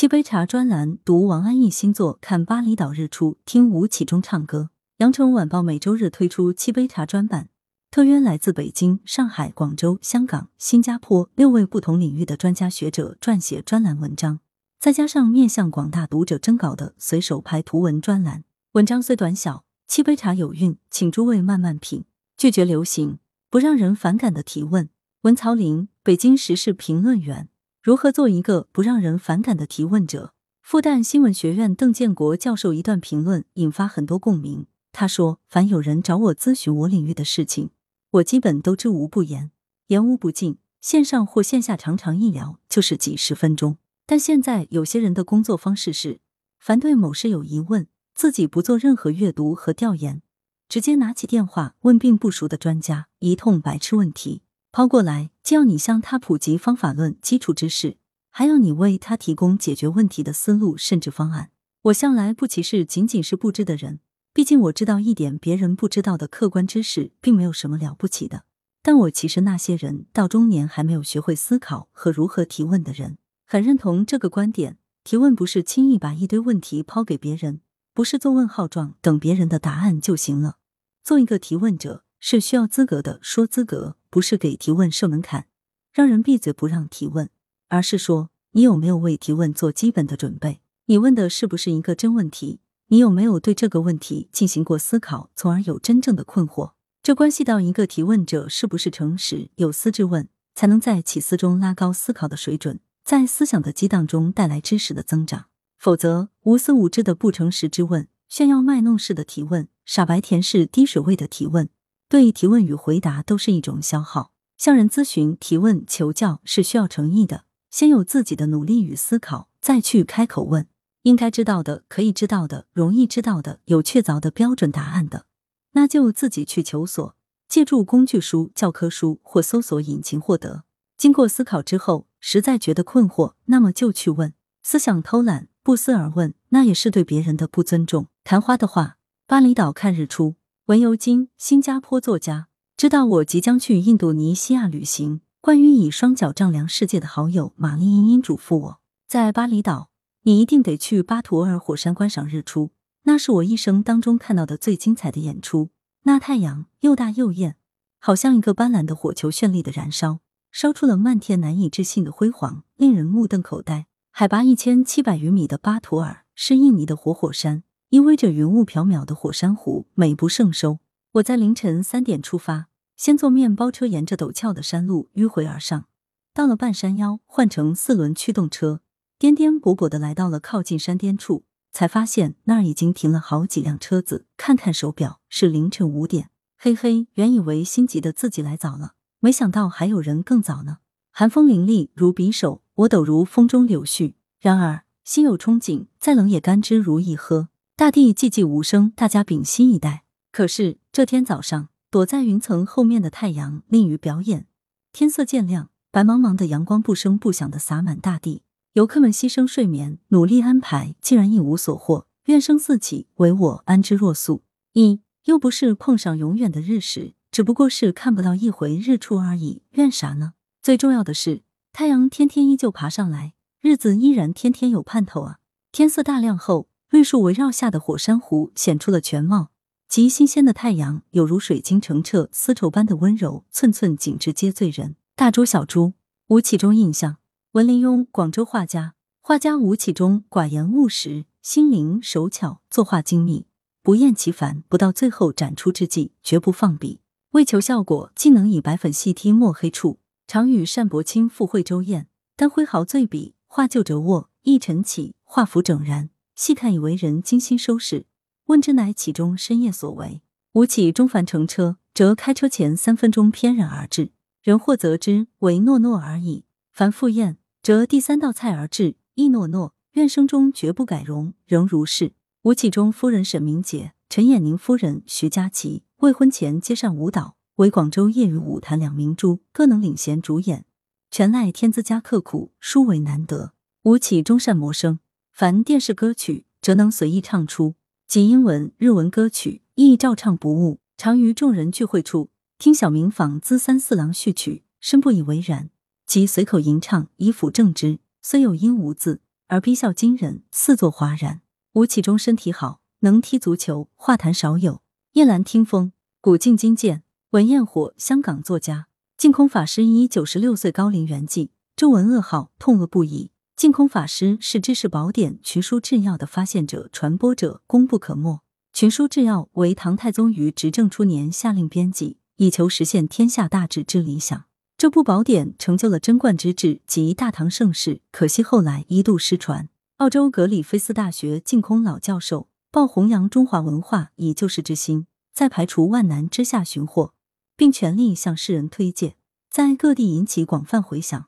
七杯茶专栏读王安忆新作，看巴厘岛日出，听吴启中唱歌。羊城晚报每周日推出七杯茶专版，特约来自北京、上海、广州、香港、新加坡六位不同领域的专家学者撰写专栏文章，再加上面向广大读者征稿的随手拍图文专栏。文章虽短小，七杯茶有韵，请诸位慢慢品。拒绝流行，不让人反感的提问。文曹林，北京时事评论员。如何做一个不让人反感的提问者？复旦新闻学院邓建国教授一段评论引发很多共鸣。他说：“凡有人找我咨询我领域的事情，我基本都知无不言，言无不尽。线上或线下，常常一聊就是几十分钟。但现在有些人的工作方式是，凡对某事有疑问，自己不做任何阅读和调研，直接拿起电话问并不熟的专家一通白痴问题。”抛过来，既要你向他普及方法论基础知识，还要你为他提供解决问题的思路甚至方案。我向来不歧视仅仅是不知的人，毕竟我知道一点别人不知道的客观知识，并没有什么了不起的。但我歧视那些人到中年还没有学会思考和如何提问的人。很认同这个观点，提问不是轻易把一堆问题抛给别人，不是做问号状等别人的答案就行了。做一个提问者。是需要资格的，说资格不是给提问设门槛，让人闭嘴不让提问，而是说你有没有为提问做基本的准备？你问的是不是一个真问题？你有没有对这个问题进行过思考，从而有真正的困惑？这关系到一个提问者是不是诚实、有思质问，才能在起思中拉高思考的水准，在思想的激荡中带来知识的增长。否则，无私无知的不诚实之问，炫耀卖弄式的提问，傻白甜式低水位的提问。对提问与回答都是一种消耗。向人咨询、提问、求教是需要诚意的，先有自己的努力与思考，再去开口问。应该知道的、可以知道的、容易知道的、有确凿的标准答案的，那就自己去求索，借助工具书、教科书或搜索引擎获得。经过思考之后，实在觉得困惑，那么就去问。思想偷懒、不思而问，那也是对别人的不尊重。昙花的话，巴厘岛看日出。文尤金，新加坡作家，知道我即将去印度尼西亚旅行。关于以双脚丈量世界的好友玛丽茵茵嘱咐我，在巴厘岛，你一定得去巴图尔火山观赏日出，那是我一生当中看到的最精彩的演出。那太阳又大又艳，好像一个斑斓的火球，绚丽的燃烧，烧出了漫天难以置信的辉煌，令人目瞪口呆。海拔一千七百余米的巴图尔是印尼的活火山。依偎着云雾缥缈的火山湖，美不胜收。我在凌晨三点出发，先坐面包车沿着陡峭的山路迂回而上，到了半山腰，换乘四轮驱动车，颠颠簸簸的来到了靠近山巅处，才发现那儿已经停了好几辆车子。看看手表，是凌晨五点。嘿嘿，原以为心急的自己来早了，没想到还有人更早呢。寒风凛冽如匕首，我抖如风中柳絮。然而心有憧憬，再冷也甘之如饴喝。大地寂寂无声，大家屏息以待。可是这天早上，躲在云层后面的太阳吝于表演。天色渐亮，白茫茫的阳光不声不响的洒满大地。游客们牺牲睡眠，努力安排，竟然一无所获。怨声四起，唯我安之若素。一又不是碰上永远的日食，只不过是看不到一回日出而已。怨啥呢？最重要的是，太阳天天依旧爬上来，日子依然天天有盼头啊！天色大亮后。绿树围绕下的火山湖显出了全貌，极新鲜的太阳有如水晶澄澈丝绸般的温柔，寸寸景致皆醉人。大珠小珠，吴启中印象：文林庸，广州画家。画家吴启中寡言务实，心灵手巧，作画精密，不厌其烦。不到最后展出之际，绝不放笔。为求效果，既能以白粉细剔墨黑处，常与单伯清赴会周宴，但挥毫醉笔，画就折握，意晨起，画幅整然。细看以为人精心收拾，问之乃启中深夜所为。吴起中凡乘车，则开车前三分钟翩然而至，人或则之为诺诺而已；凡赴宴，则第三道菜而至，亦诺诺。愿声中绝不改容，仍如是。吴启中夫人沈明杰、陈衍宁夫人徐佳琪未婚前皆善舞蹈，为广州业余舞坛两明珠，各能领衔主演，全赖天资加刻苦，殊为难得。吴起中善谋生。凡电视歌曲，则能随意唱出；即英文、日文歌曲，亦照唱不误。常于众人聚会处，听小明坊资三四郎序曲，深不以为然，即随口吟唱，以辅正之。虽有音无字，而逼笑惊人，四座哗然。吴启忠身体好，能踢足球，画坛少有。夜阑听风，古镜今见。文焰火，香港作家。净空法师以九十六岁高龄圆寂，周闻噩耗，痛愕不已。净空法师是知识宝典《群书治要》的发现者、传播者，功不可没。《群书治要》为唐太宗于执政初年下令编辑，以求实现天下大治之理想。这部宝典成就了贞观之治及大唐盛世，可惜后来一度失传。澳洲格里菲斯大学净空老教授抱弘扬中华文化以救世之心，在排除万难之下寻获，并全力向世人推荐，在各地引起广泛回响。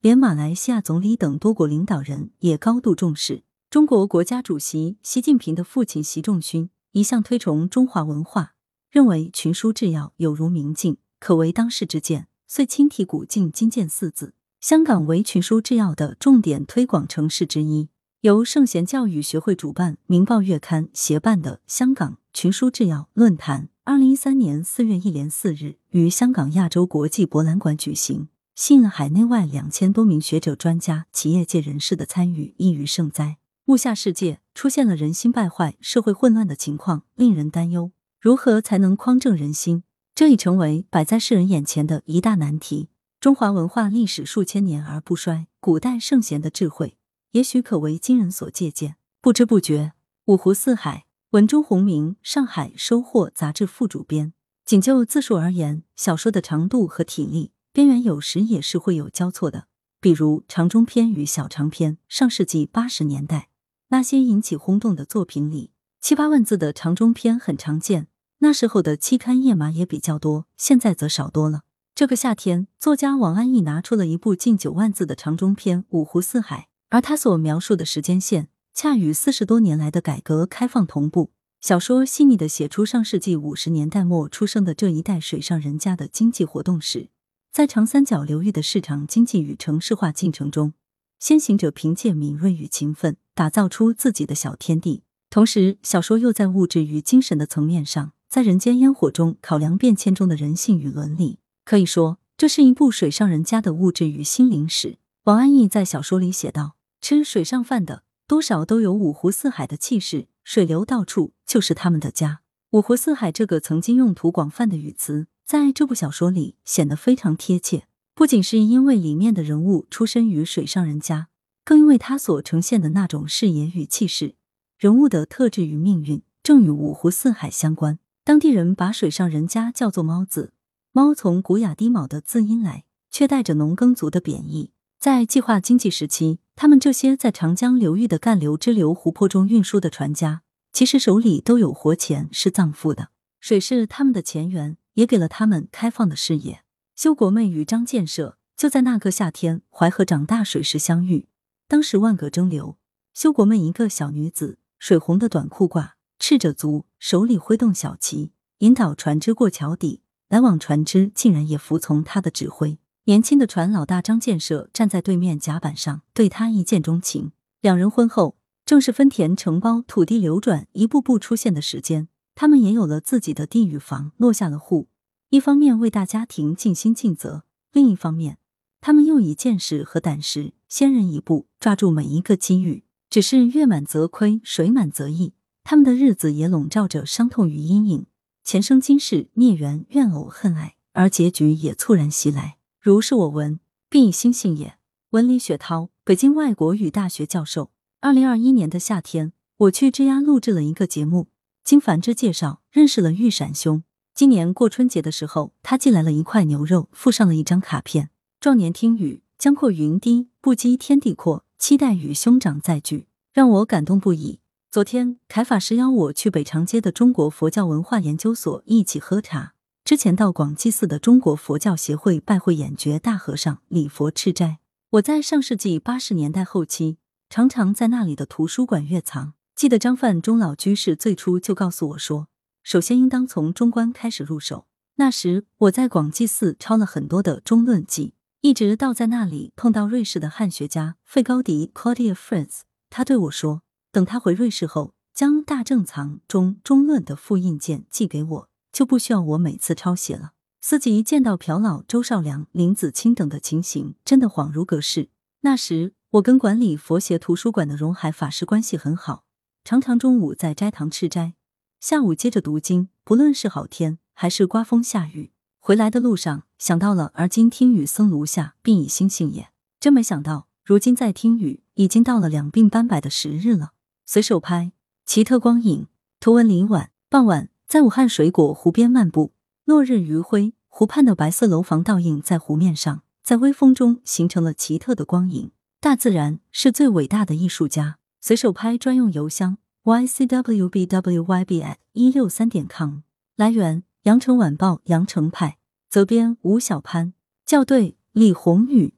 连马来西亚总理等多国领导人也高度重视。中国国家主席习近平的父亲习仲勋一向推崇中华文化，认为《群书治要》有如明镜，可为当世之鉴，遂亲题“古镜今鉴”四字。香港为《群书治要》的重点推广城市之一，由圣贤教育学会主办、明报月刊协办的香港群书治要论坛，二零一三年四月一连四日于香港亚洲国际博览馆举行。吸引了海内外两千多名学者、专家、企业界人士的参与，一于盛哉。目下世界出现了人心败坏、社会混乱的情况，令人担忧。如何才能匡正人心？这已成为摆在世人眼前的一大难题。中华文化历史数千年而不衰，古代圣贤的智慧也许可为今人所借鉴。不知不觉，五湖四海。文中鸿明，上海收获杂志副主编。仅就字数而言，小说的长度和体力。边缘有时也是会有交错的，比如长中篇与小长篇。上世纪八十年代，那些引起轰动的作品里，七八万字的长中篇很常见。那时候的期刊页码也比较多，现在则少多了。这个夏天，作家王安忆拿出了一部近九万字的长中篇《五湖四海》，而他所描述的时间线，恰与四十多年来的改革开放同步。小说细腻的写出上世纪五十年代末出生的这一代水上人家的经济活动史。在长三角流域的市场经济与城市化进程中，先行者凭借敏锐与勤奋，打造出自己的小天地。同时，小说又在物质与精神的层面上，在人间烟火中考量变迁中的人性与伦理。可以说，这是一部水上人家的物质与心灵史。王安忆在小说里写道：“吃水上饭的，多少都有五湖四海的气势，水流到处就是他们的家。”五湖四海这个曾经用途广泛的语词。在这部小说里显得非常贴切，不仅是因为里面的人物出身于水上人家，更因为他所呈现的那种视野与气势，人物的特质与命运正与五湖四海相关。当地人把水上人家叫做“猫子”，猫从古雅低卯的字音来，却带着农耕族的贬义。在计划经济时期，他们这些在长江流域的干流支流湖泊中运输的船家，其实手里都有活钱，是藏富的。水是他们的钱源。也给了他们开放的视野。修国妹与张建设就在那个夏天淮河涨大水时相遇。当时万舸争流，修国妹一个小女子，水红的短裤褂，赤着足，手里挥动小旗，引导船只过桥底。来往船只竟然也服从她的指挥。年轻的船老大张建设站在对面甲板上，对她一见钟情。两人婚后，正是分田承包、土地流转一步步出现的时间。他们也有了自己的地与房，落下了户。一方面为大家庭尽心尽责，另一方面，他们又以见识和胆识先人一步，抓住每一个机遇。只是月满则亏，水满则溢，他们的日子也笼罩着伤痛与阴影。前生今世孽缘，怨偶恨爱，而结局也猝然袭来。如是我闻，必以心信也。文理雪涛，北京外国语大学教授。二零二一年的夏天，我去之鸭录制了一个节目。经繁之介绍，认识了玉闪兄。今年过春节的时候，他寄来了一块牛肉，附上了一张卡片：“壮年听雨，江阔云低，不羁天地阔，期待与兄长再聚。”让我感动不已。昨天，凯法师邀我去北长街的中国佛教文化研究所一起喝茶。之前到广济寺的中国佛教协会拜会演觉大和尚，礼佛吃斋。我在上世纪八十年代后期，常常在那里的图书馆阅藏。记得张范中老居士最初就告诉我说，首先应当从中观开始入手。那时我在广济寺抄了很多的中论记，一直到在那里碰到瑞士的汉学家费高迪 （Claudia Fritz），他对我说，等他回瑞士后，将大正藏中中论的复印件寄给我，就不需要我每次抄写了。司及见到朴老、周少良、林子清等的情形，真的恍如隔世。那时我跟管理佛协图书馆的荣海法师关系很好，常常中午在斋堂吃斋，下午接着读经。不论是好天还是刮风下雨，回来的路上想到了，而今听雨僧庐下，并以心性也。真没想到，如今在听雨，已经到了两鬓斑白的时日了。随手拍，奇特光影。图文林晚，傍晚，在武汉水果湖边漫步，落日余晖，湖畔的白色楼房倒映在湖面上，在微风中形成了奇特的光影。大自然是最伟大的艺术家。随手拍专用邮箱。ycwbwyb@ 一六三点 com 来源：羊城晚报羊城派责编：吴小潘校对：李红宇